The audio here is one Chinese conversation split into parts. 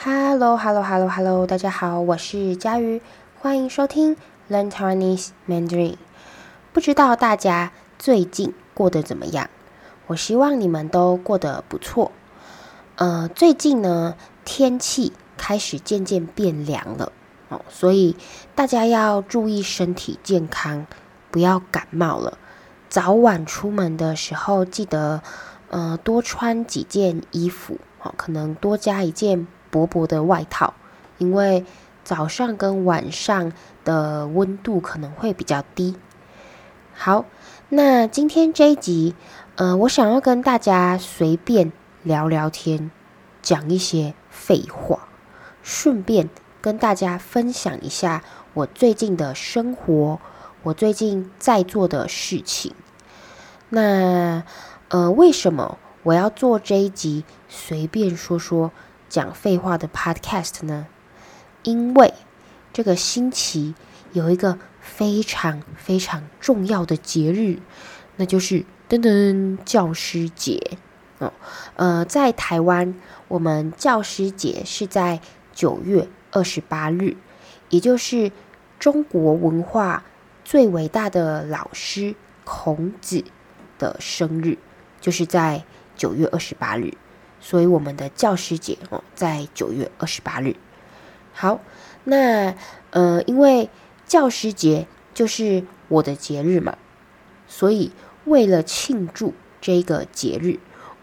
Hello，Hello，Hello，Hello，大家好，我是佳瑜，欢迎收听 Learn Taiwanese Mandarin。不知道大家最近过得怎么样？我希望你们都过得不错。呃，最近呢，天气开始渐渐变凉了哦，所以大家要注意身体健康，不要感冒了。早晚出门的时候，记得呃多穿几件衣服，哦，可能多加一件。薄薄的外套，因为早上跟晚上的温度可能会比较低。好，那今天这一集，呃，我想要跟大家随便聊聊天，讲一些废话，顺便跟大家分享一下我最近的生活，我最近在做的事情。那，呃，为什么我要做这一集？随便说说。讲废话的 Podcast 呢？因为这个星期有一个非常非常重要的节日，那就是噔噔教师节哦。呃，在台湾，我们教师节是在九月二十八日，也就是中国文化最伟大的老师孔子的生日，就是在九月二十八日。所以我们的教师节哦，在九月二十八日。好，那呃，因为教师节就是我的节日嘛，所以为了庆祝这个节日，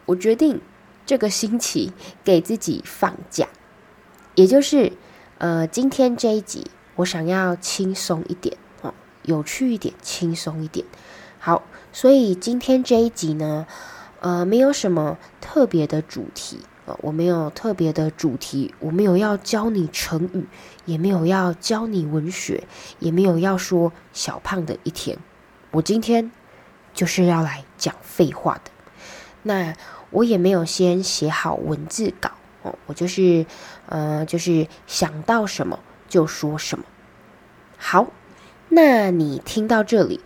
我决定这个星期给自己放假，也就是呃，今天这一集我想要轻松一点哦，有趣一点，轻松一点。好，所以今天这一集呢。呃，没有什么特别的主题啊，我没有特别的主题，我没有要教你成语，也没有要教你文学，也没有要说小胖的一天。我今天就是要来讲废话的。那我也没有先写好文字稿哦，我就是呃，就是想到什么就说什么。好，那你听到这里，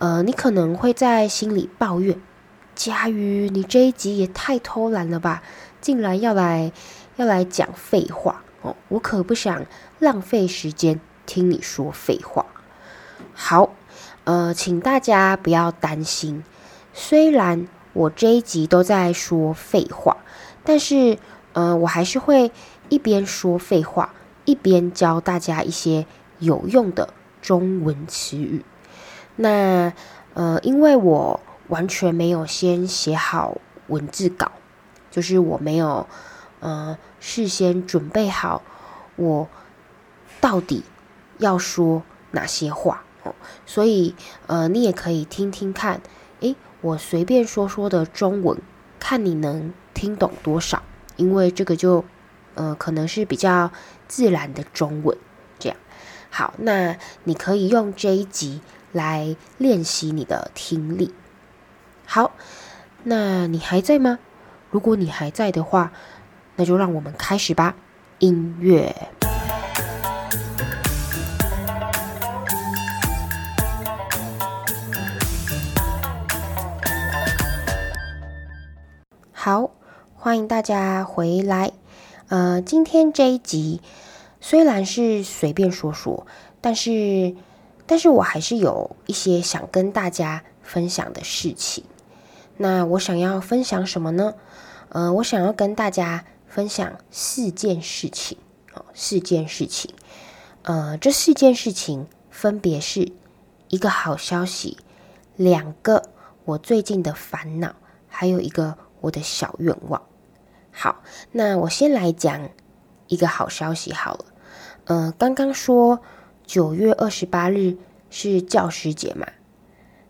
呃，你可能会在心里抱怨。佳瑜，你这一集也太偷懒了吧！竟然要来要来讲废话哦！我可不想浪费时间听你说废话。好，呃，请大家不要担心，虽然我这一集都在说废话，但是呃，我还是会一边说废话，一边教大家一些有用的中文词语。那呃，因为我。完全没有先写好文字稿，就是我没有呃事先准备好我到底要说哪些话哦，所以呃你也可以听听看，诶，我随便说说的中文，看你能听懂多少，因为这个就呃可能是比较自然的中文，这样。好，那你可以用这一集来练习你的听力。好，那你还在吗？如果你还在的话，那就让我们开始吧。音乐。好，欢迎大家回来。呃，今天这一集虽然是随便说说，但是，但是我还是有一些想跟大家分享的事情。那我想要分享什么呢？呃，我想要跟大家分享四件事情，哦，四件事情。呃，这四件事情分别是一个好消息，两个我最近的烦恼，还有一个我的小愿望。好，那我先来讲一个好消息好了。呃，刚刚说九月二十八日是教师节嘛，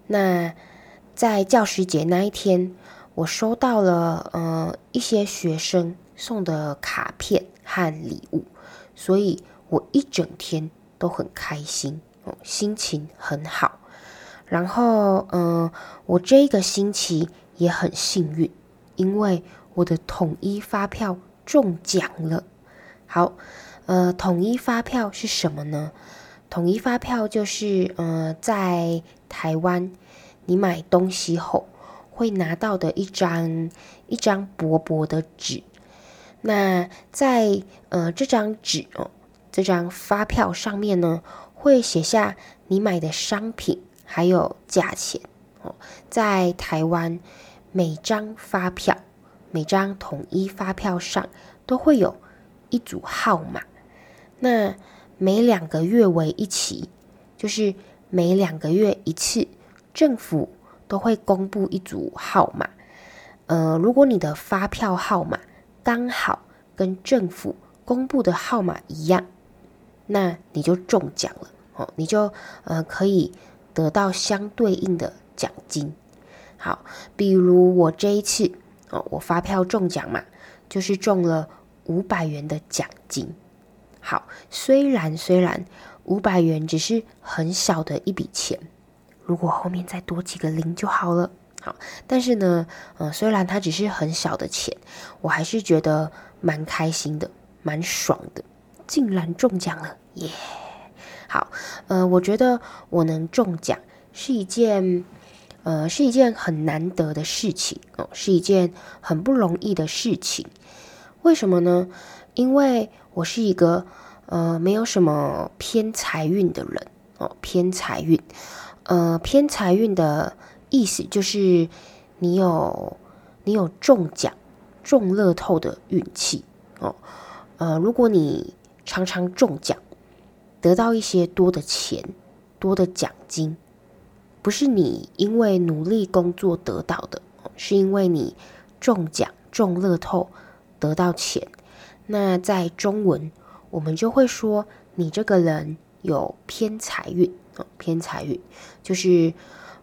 那。在教师节那一天，我收到了呃一些学生送的卡片和礼物，所以我一整天都很开心，哦，心情很好。然后嗯、呃，我这一个星期也很幸运，因为我的统一发票中奖了。好，呃，统一发票是什么呢？统一发票就是呃在台湾。你买东西后会拿到的一张一张薄薄的纸，那在呃这张纸哦，这张发票上面呢，会写下你买的商品还有价钱哦。在台湾，每张发票、每张统一发票上都会有一组号码。那每两个月为一期，就是每两个月一次，政府都会公布一组号码。呃，如果你的发票号码刚好跟政府公布的号码一样，那你就中奖了哦，你就呃可以得到相对应的奖金。好，比如我这一次哦，我发票中奖嘛，就是中了五百元的奖金。好，虽然虽然五百元只是很小的一笔钱，如果后面再多几个零就好了。好，但是呢，呃，虽然它只是很小的钱，我还是觉得蛮开心的，蛮爽的，竟然中奖了，耶！好，呃，我觉得我能中奖是一件，呃，是一件很难得的事情哦，是一件很不容易的事情。为什么呢？因为我是一个呃没有什么偏财运的人哦，偏财运，呃，偏财运的。意思就是，你有你有中奖、中乐透的运气哦。呃，如果你常常中奖，得到一些多的钱、多的奖金，不是你因为努力工作得到的，是因为你中奖、中乐透得到钱。那在中文，我们就会说你这个人有偏财运偏财运就是。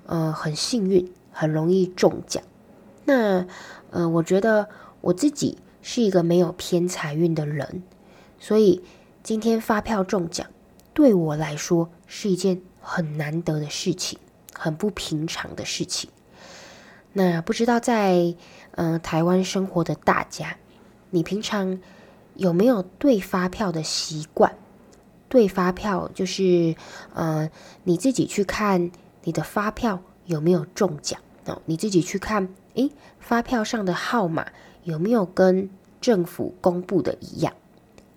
呃，很幸运，很容易中奖。那呃，我觉得我自己是一个没有偏财运的人，所以今天发票中奖对我来说是一件很难得的事情，很不平常的事情。那不知道在呃台湾生活的大家，你平常有没有对发票的习惯？对发票就是呃你自己去看。你的发票有没有中奖？哦，你自己去看，诶，发票上的号码有没有跟政府公布的一样？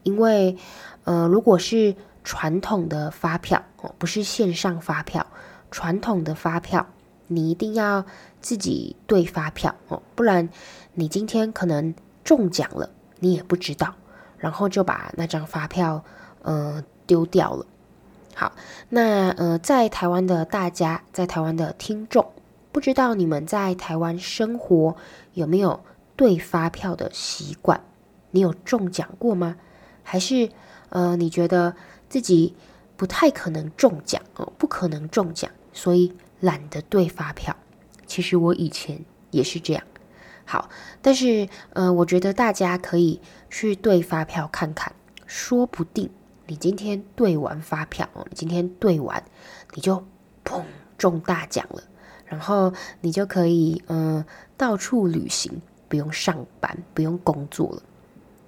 因为，呃，如果是传统的发票哦，不是线上发票，传统的发票，你一定要自己对发票哦，不然你今天可能中奖了，你也不知道，然后就把那张发票呃丢掉了。好，那呃，在台湾的大家，在台湾的听众，不知道你们在台湾生活有没有对发票的习惯？你有中奖过吗？还是呃，你觉得自己不太可能中奖哦，不可能中奖，所以懒得对发票？其实我以前也是这样。好，但是呃，我觉得大家可以去对发票看看，说不定。你今天对完发票哦，你今天对完，你就砰中大奖了，然后你就可以嗯、到处旅行，不用上班，不用工作了。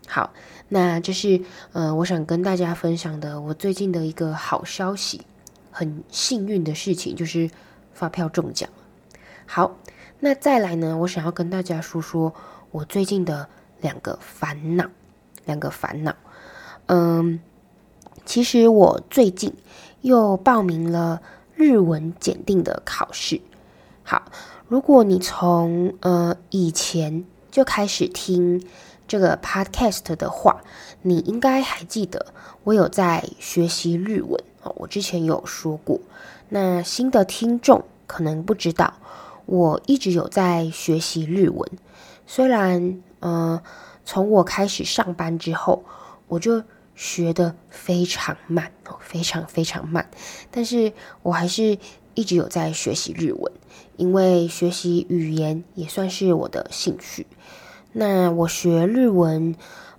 好，那这是呃我想跟大家分享的我最近的一个好消息，很幸运的事情就是发票中奖了。好，那再来呢，我想要跟大家说说我最近的两个烦恼，两个烦恼，嗯。其实我最近又报名了日文检定的考试。好，如果你从呃以前就开始听这个 podcast 的话，你应该还记得我有在学习日文哦。我之前有说过，那新的听众可能不知道，我一直有在学习日文。虽然呃从我开始上班之后，我就学得非常慢哦，非常非常慢，但是我还是一直有在学习日文，因为学习语言也算是我的兴趣。那我学日文，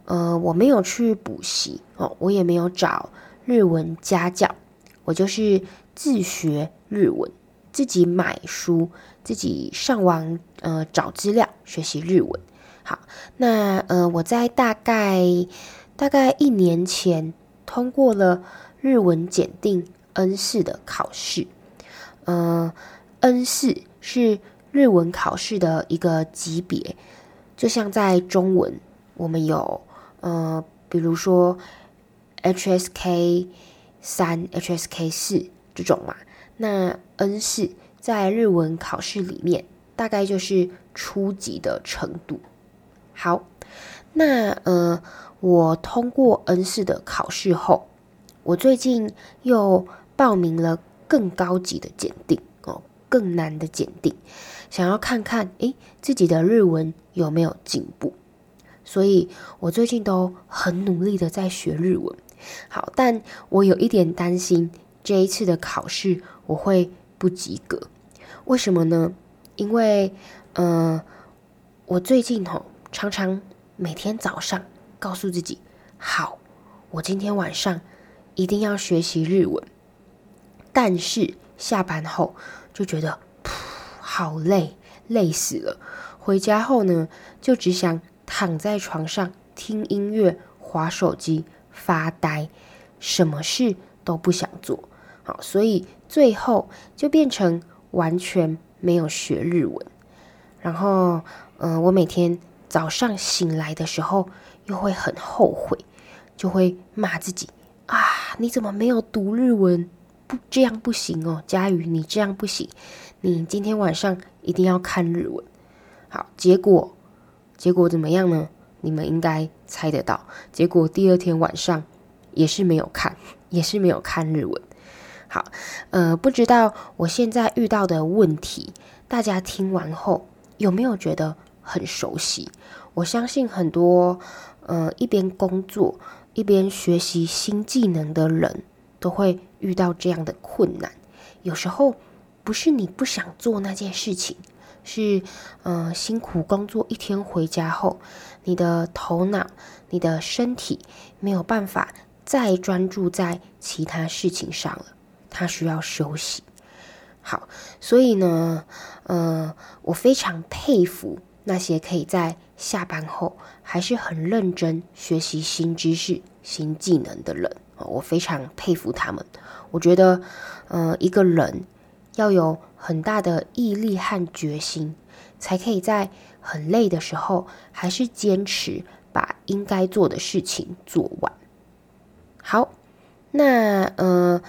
呃，我没有去补习哦，我也没有找日文家教，我就是自学日文，自己买书，自己上网呃找资料学习日文。好，那呃我在大概。大概一年前通过了日文检定 N 四的考试，呃，N 四是日文考试的一个级别，就像在中文，我们有呃，比如说 HSK 三、HSK 四这种嘛。那 N 四在日文考试里面大概就是初级的程度。好，那呃，我通过 N 四的考试后，我最近又报名了更高级的检定哦，更难的检定，想要看看诶自己的日文有没有进步，所以我最近都很努力的在学日文。好，但我有一点担心这一次的考试我会不及格，为什么呢？因为呃，我最近吼。常常每天早上告诉自己：“好，我今天晚上一定要学习日文。”但是下班后就觉得噗，好累，累死了。回家后呢，就只想躺在床上听音乐、滑手机、发呆，什么事都不想做。好，所以最后就变成完全没有学日文。然后，嗯、我每天。早上醒来的时候，又会很后悔，就会骂自己啊！你怎么没有读日文？不，这样不行哦，佳瑜，你这样不行。你今天晚上一定要看日文。好，结果结果怎么样呢？你们应该猜得到。结果第二天晚上也是没有看，也是没有看日文。好，呃，不知道我现在遇到的问题，大家听完后有没有觉得？很熟悉，我相信很多呃一边工作一边学习新技能的人都会遇到这样的困难。有时候不是你不想做那件事情，是呃辛苦工作一天回家后，你的头脑、你的身体没有办法再专注在其他事情上了，它需要休息。好，所以呢，呃，我非常佩服。那些可以在下班后还是很认真学习新知识、新技能的人，我非常佩服他们。我觉得，呃，一个人要有很大的毅力和决心，才可以在很累的时候，还是坚持把应该做的事情做完。好，那呃，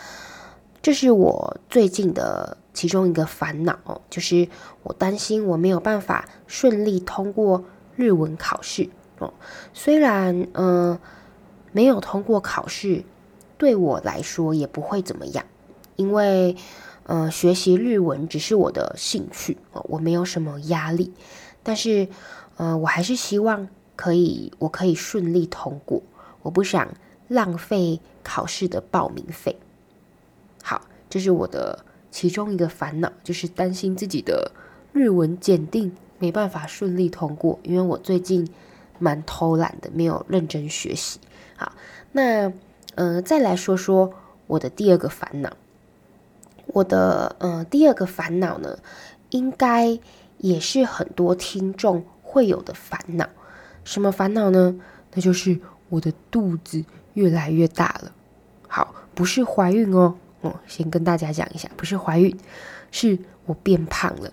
这是我最近的。其中一个烦恼哦，就是我担心我没有办法顺利通过日文考试哦。虽然嗯、呃，没有通过考试，对我来说也不会怎么样，因为呃，学习日文只是我的兴趣哦，我没有什么压力。但是呃，我还是希望可以，我可以顺利通过，我不想浪费考试的报名费。好，这是我的。其中一个烦恼就是担心自己的日文检定没办法顺利通过，因为我最近蛮偷懒的，没有认真学习。好，那呃，再来说说我的第二个烦恼。我的呃第二个烦恼呢，应该也是很多听众会有的烦恼。什么烦恼呢？那就是我的肚子越来越大了。好，不是怀孕哦。哦，先跟大家讲一下，不是怀孕，是我变胖了。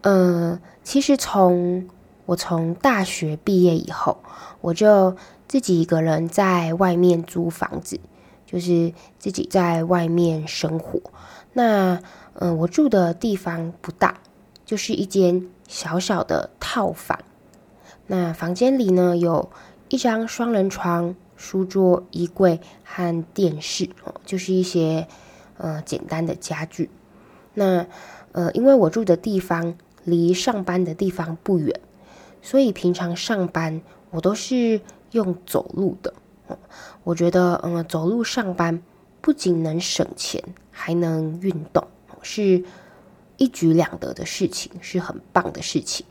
呃，其实从我从大学毕业以后，我就自己一个人在外面租房子，就是自己在外面生活。那呃，我住的地方不大，就是一间小小的套房。那房间里呢，有一张双人床。书桌、衣柜和电视哦，就是一些呃简单的家具。那呃，因为我住的地方离上班的地方不远，所以平常上班我都是用走路的。我觉得嗯、走路上班不仅能省钱，还能运动，是一举两得的事情，是很棒的事情。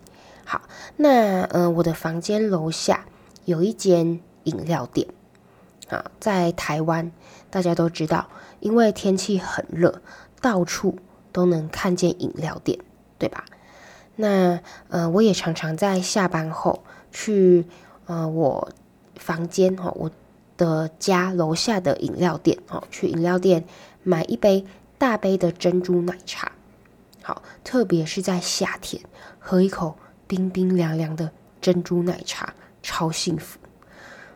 好，那呃，我的房间楼下有一间饮料店。啊，在台湾，大家都知道，因为天气很热，到处都能看见饮料店，对吧？那呃，我也常常在下班后去呃我房间哈，我的家楼下的饮料店哦，去饮料店买一杯大杯的珍珠奶茶，好，特别是在夏天，喝一口冰冰凉凉的珍珠奶茶，超幸福。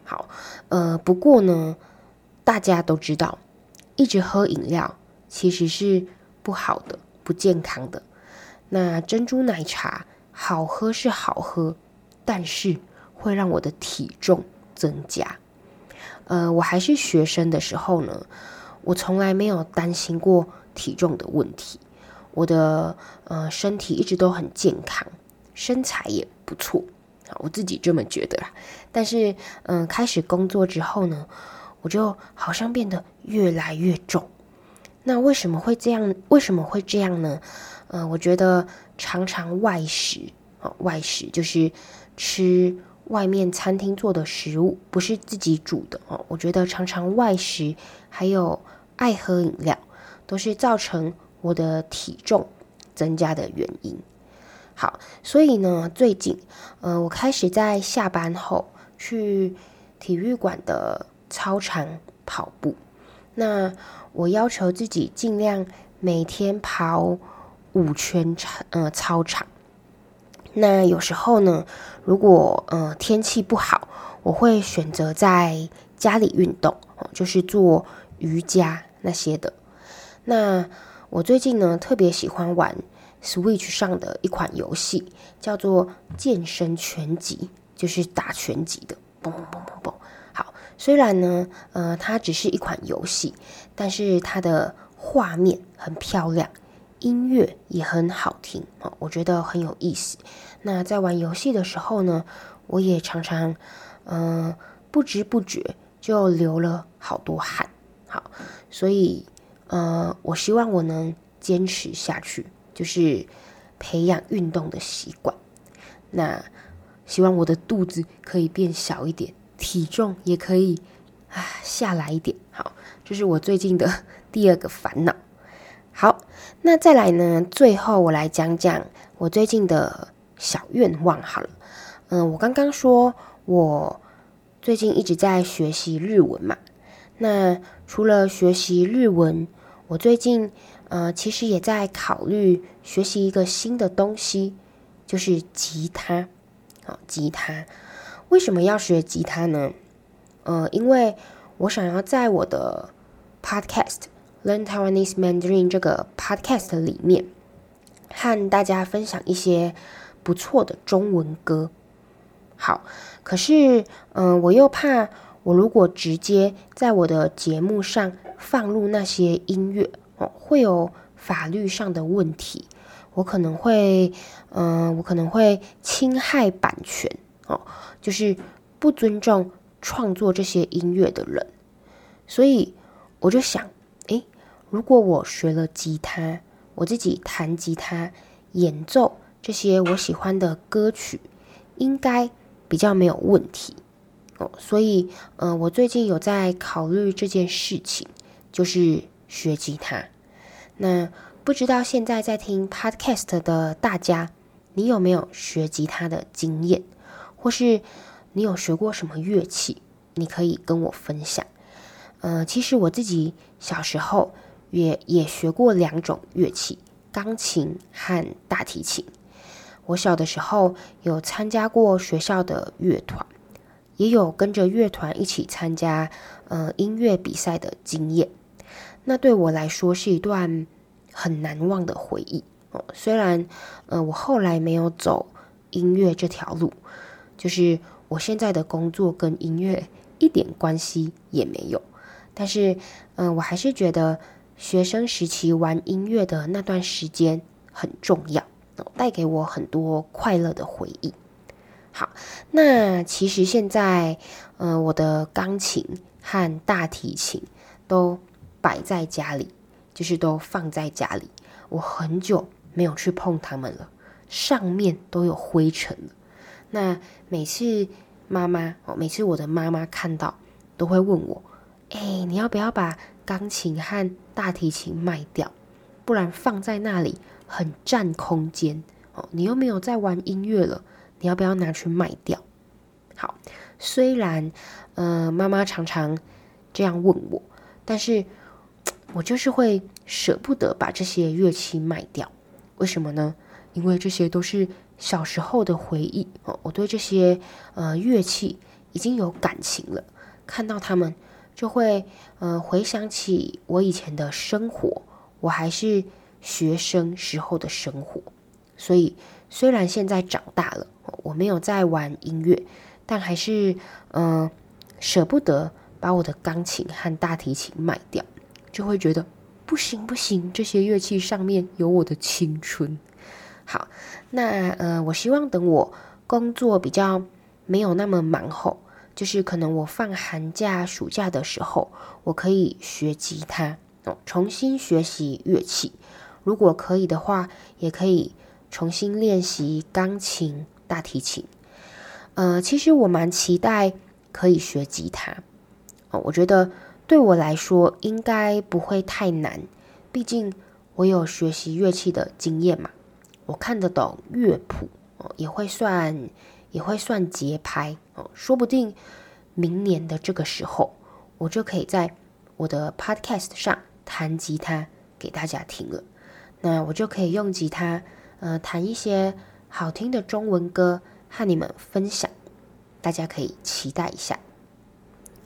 好，呃，不过呢，大家都知道，一直喝饮料其实是不好的、不健康的。那珍珠奶茶好喝是好喝，但是会让我的体重增加。呃，我还是学生的时候呢，我从来没有担心过体重的问题。我的呃身体一直都很健康，身材也不错，我自己这么觉得啦。但是嗯、开始工作之后呢，我就好像变得越来越重。那为什么会这样？为什么会这样呢？嗯，我觉得常常外食啊、哦，外食就是吃外面餐厅做的食物，不是自己煮的哦。我觉得常常外食，还有爱喝饮料，都是造成我的体重增加的原因。好，所以呢，最近，呃，我开始在下班后去体育馆的操场跑步。那我要求自己尽量每天跑五圈操呃操场。那有时候呢，如果呃天气不好，我会选择在家里运动，就是做瑜伽那些的。那我最近呢，特别喜欢玩 Switch 上的一款游戏，叫做健身拳击，就是打拳击的，嘣嘣嘣嘣嘣。好，虽然呢，呃，它只是一款游戏，但是它的画面很漂亮，音乐也很好听，哦，我觉得很有意思。那在玩游戏的时候呢，我也常常，嗯、不知不觉就流了好多汗。好，所以。呃，我希望我能坚持下去，就是培养运动的习惯。那希望我的肚子可以变小一点，体重也可以啊下来一点。好，这是我最近的第二个烦恼。好，那再来呢？最后我来讲讲我最近的小愿望好了。嗯、我刚刚说我最近一直在学习日文嘛。那除了学习日文，我最近，呃，其实也在考虑学习一个新的东西，就是吉他。好，吉他，为什么要学吉他呢？呃，因为我想要在我的 podcast Learn Taiwanese Mandarin 这个 podcast 里面，和大家分享一些不错的中文歌。好，可是，嗯、我又怕我如果直接在我的节目上。放入那些音乐会有法律上的问题，我可能会，嗯、我可能会侵害版权哦，就是不尊重创作这些音乐的人，所以我就想，诶，如果我学了吉他，我自己弹吉他演奏这些我喜欢的歌曲，应该比较没有问题哦，所以，嗯、我最近有在考虑这件事情。就是学吉他。那不知道现在在听 Podcast 的大家，你有没有学吉他的经验？或是你有学过什么乐器？你可以跟我分享。呃，其实我自己小时候也也学过两种乐器，钢琴和大提琴。我小的时候有参加过学校的乐团，也有跟着乐团一起参加呃音乐比赛的经验。那对我来说是一段很难忘的回忆哦。虽然，呃，我后来没有走音乐这条路，就是我现在的工作跟音乐一点关系也没有，但是，嗯、我还是觉得学生时期玩音乐的那段时间很重要，带给我很多快乐的回忆。好，那其实现在，呃，我的钢琴和大提琴都。摆在家里，就是都放在家里。我很久没有去碰它们了，上面都有灰尘了。那每次妈妈哦，每次我的妈妈看到，都会问我：“哎，你要不要把钢琴和大提琴卖掉？不然放在那里很占空间哦。你又没有在玩音乐了，你要不要拿去卖掉？”好，虽然呃，妈妈常常这样问我，但是。我就是会舍不得把这些乐器卖掉，为什么呢？因为这些都是小时候的回忆哦。我对这些呃乐器已经有感情了，看到他们就会呃回想起我以前的生活，我还是学生时候的生活。所以虽然现在长大了，我没有在玩音乐，但还是、呃、舍不得把我的钢琴和大提琴卖掉，就会觉得不行不行，这些乐器上面有我的青春。好，那呃，我希望等我工作比较没有那么忙后，就是可能我放寒假、暑假的时候，我可以学吉他哦，重新学习乐器。如果可以的话，也可以重新练习钢琴、大提琴。呃，其实我蛮期待可以学吉他哦，我觉得对我来说应该不会太难，毕竟我有学习乐器的经验嘛。我看得懂乐谱哦，也会算，也会算节拍哦。说不定明年的这个时候，我就可以在我的 podcast 上弹吉他给大家听了。那我就可以用吉他，呃，弹一些好听的中文歌和你们分享，大家可以期待一下。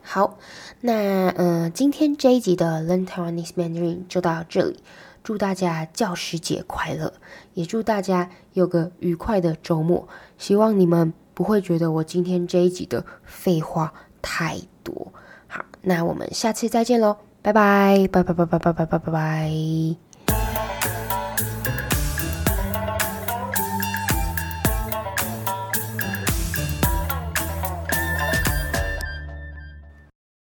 好，那呃，今天这一集的 Learn Taiwanese Mandarin 就到这里。祝大家教师节快乐，也祝大家有个愉快的周末。希望你们不会觉得我今天这一集的废话太多。好，那我们下次再见喽，拜拜，拜拜拜拜拜拜拜拜拜。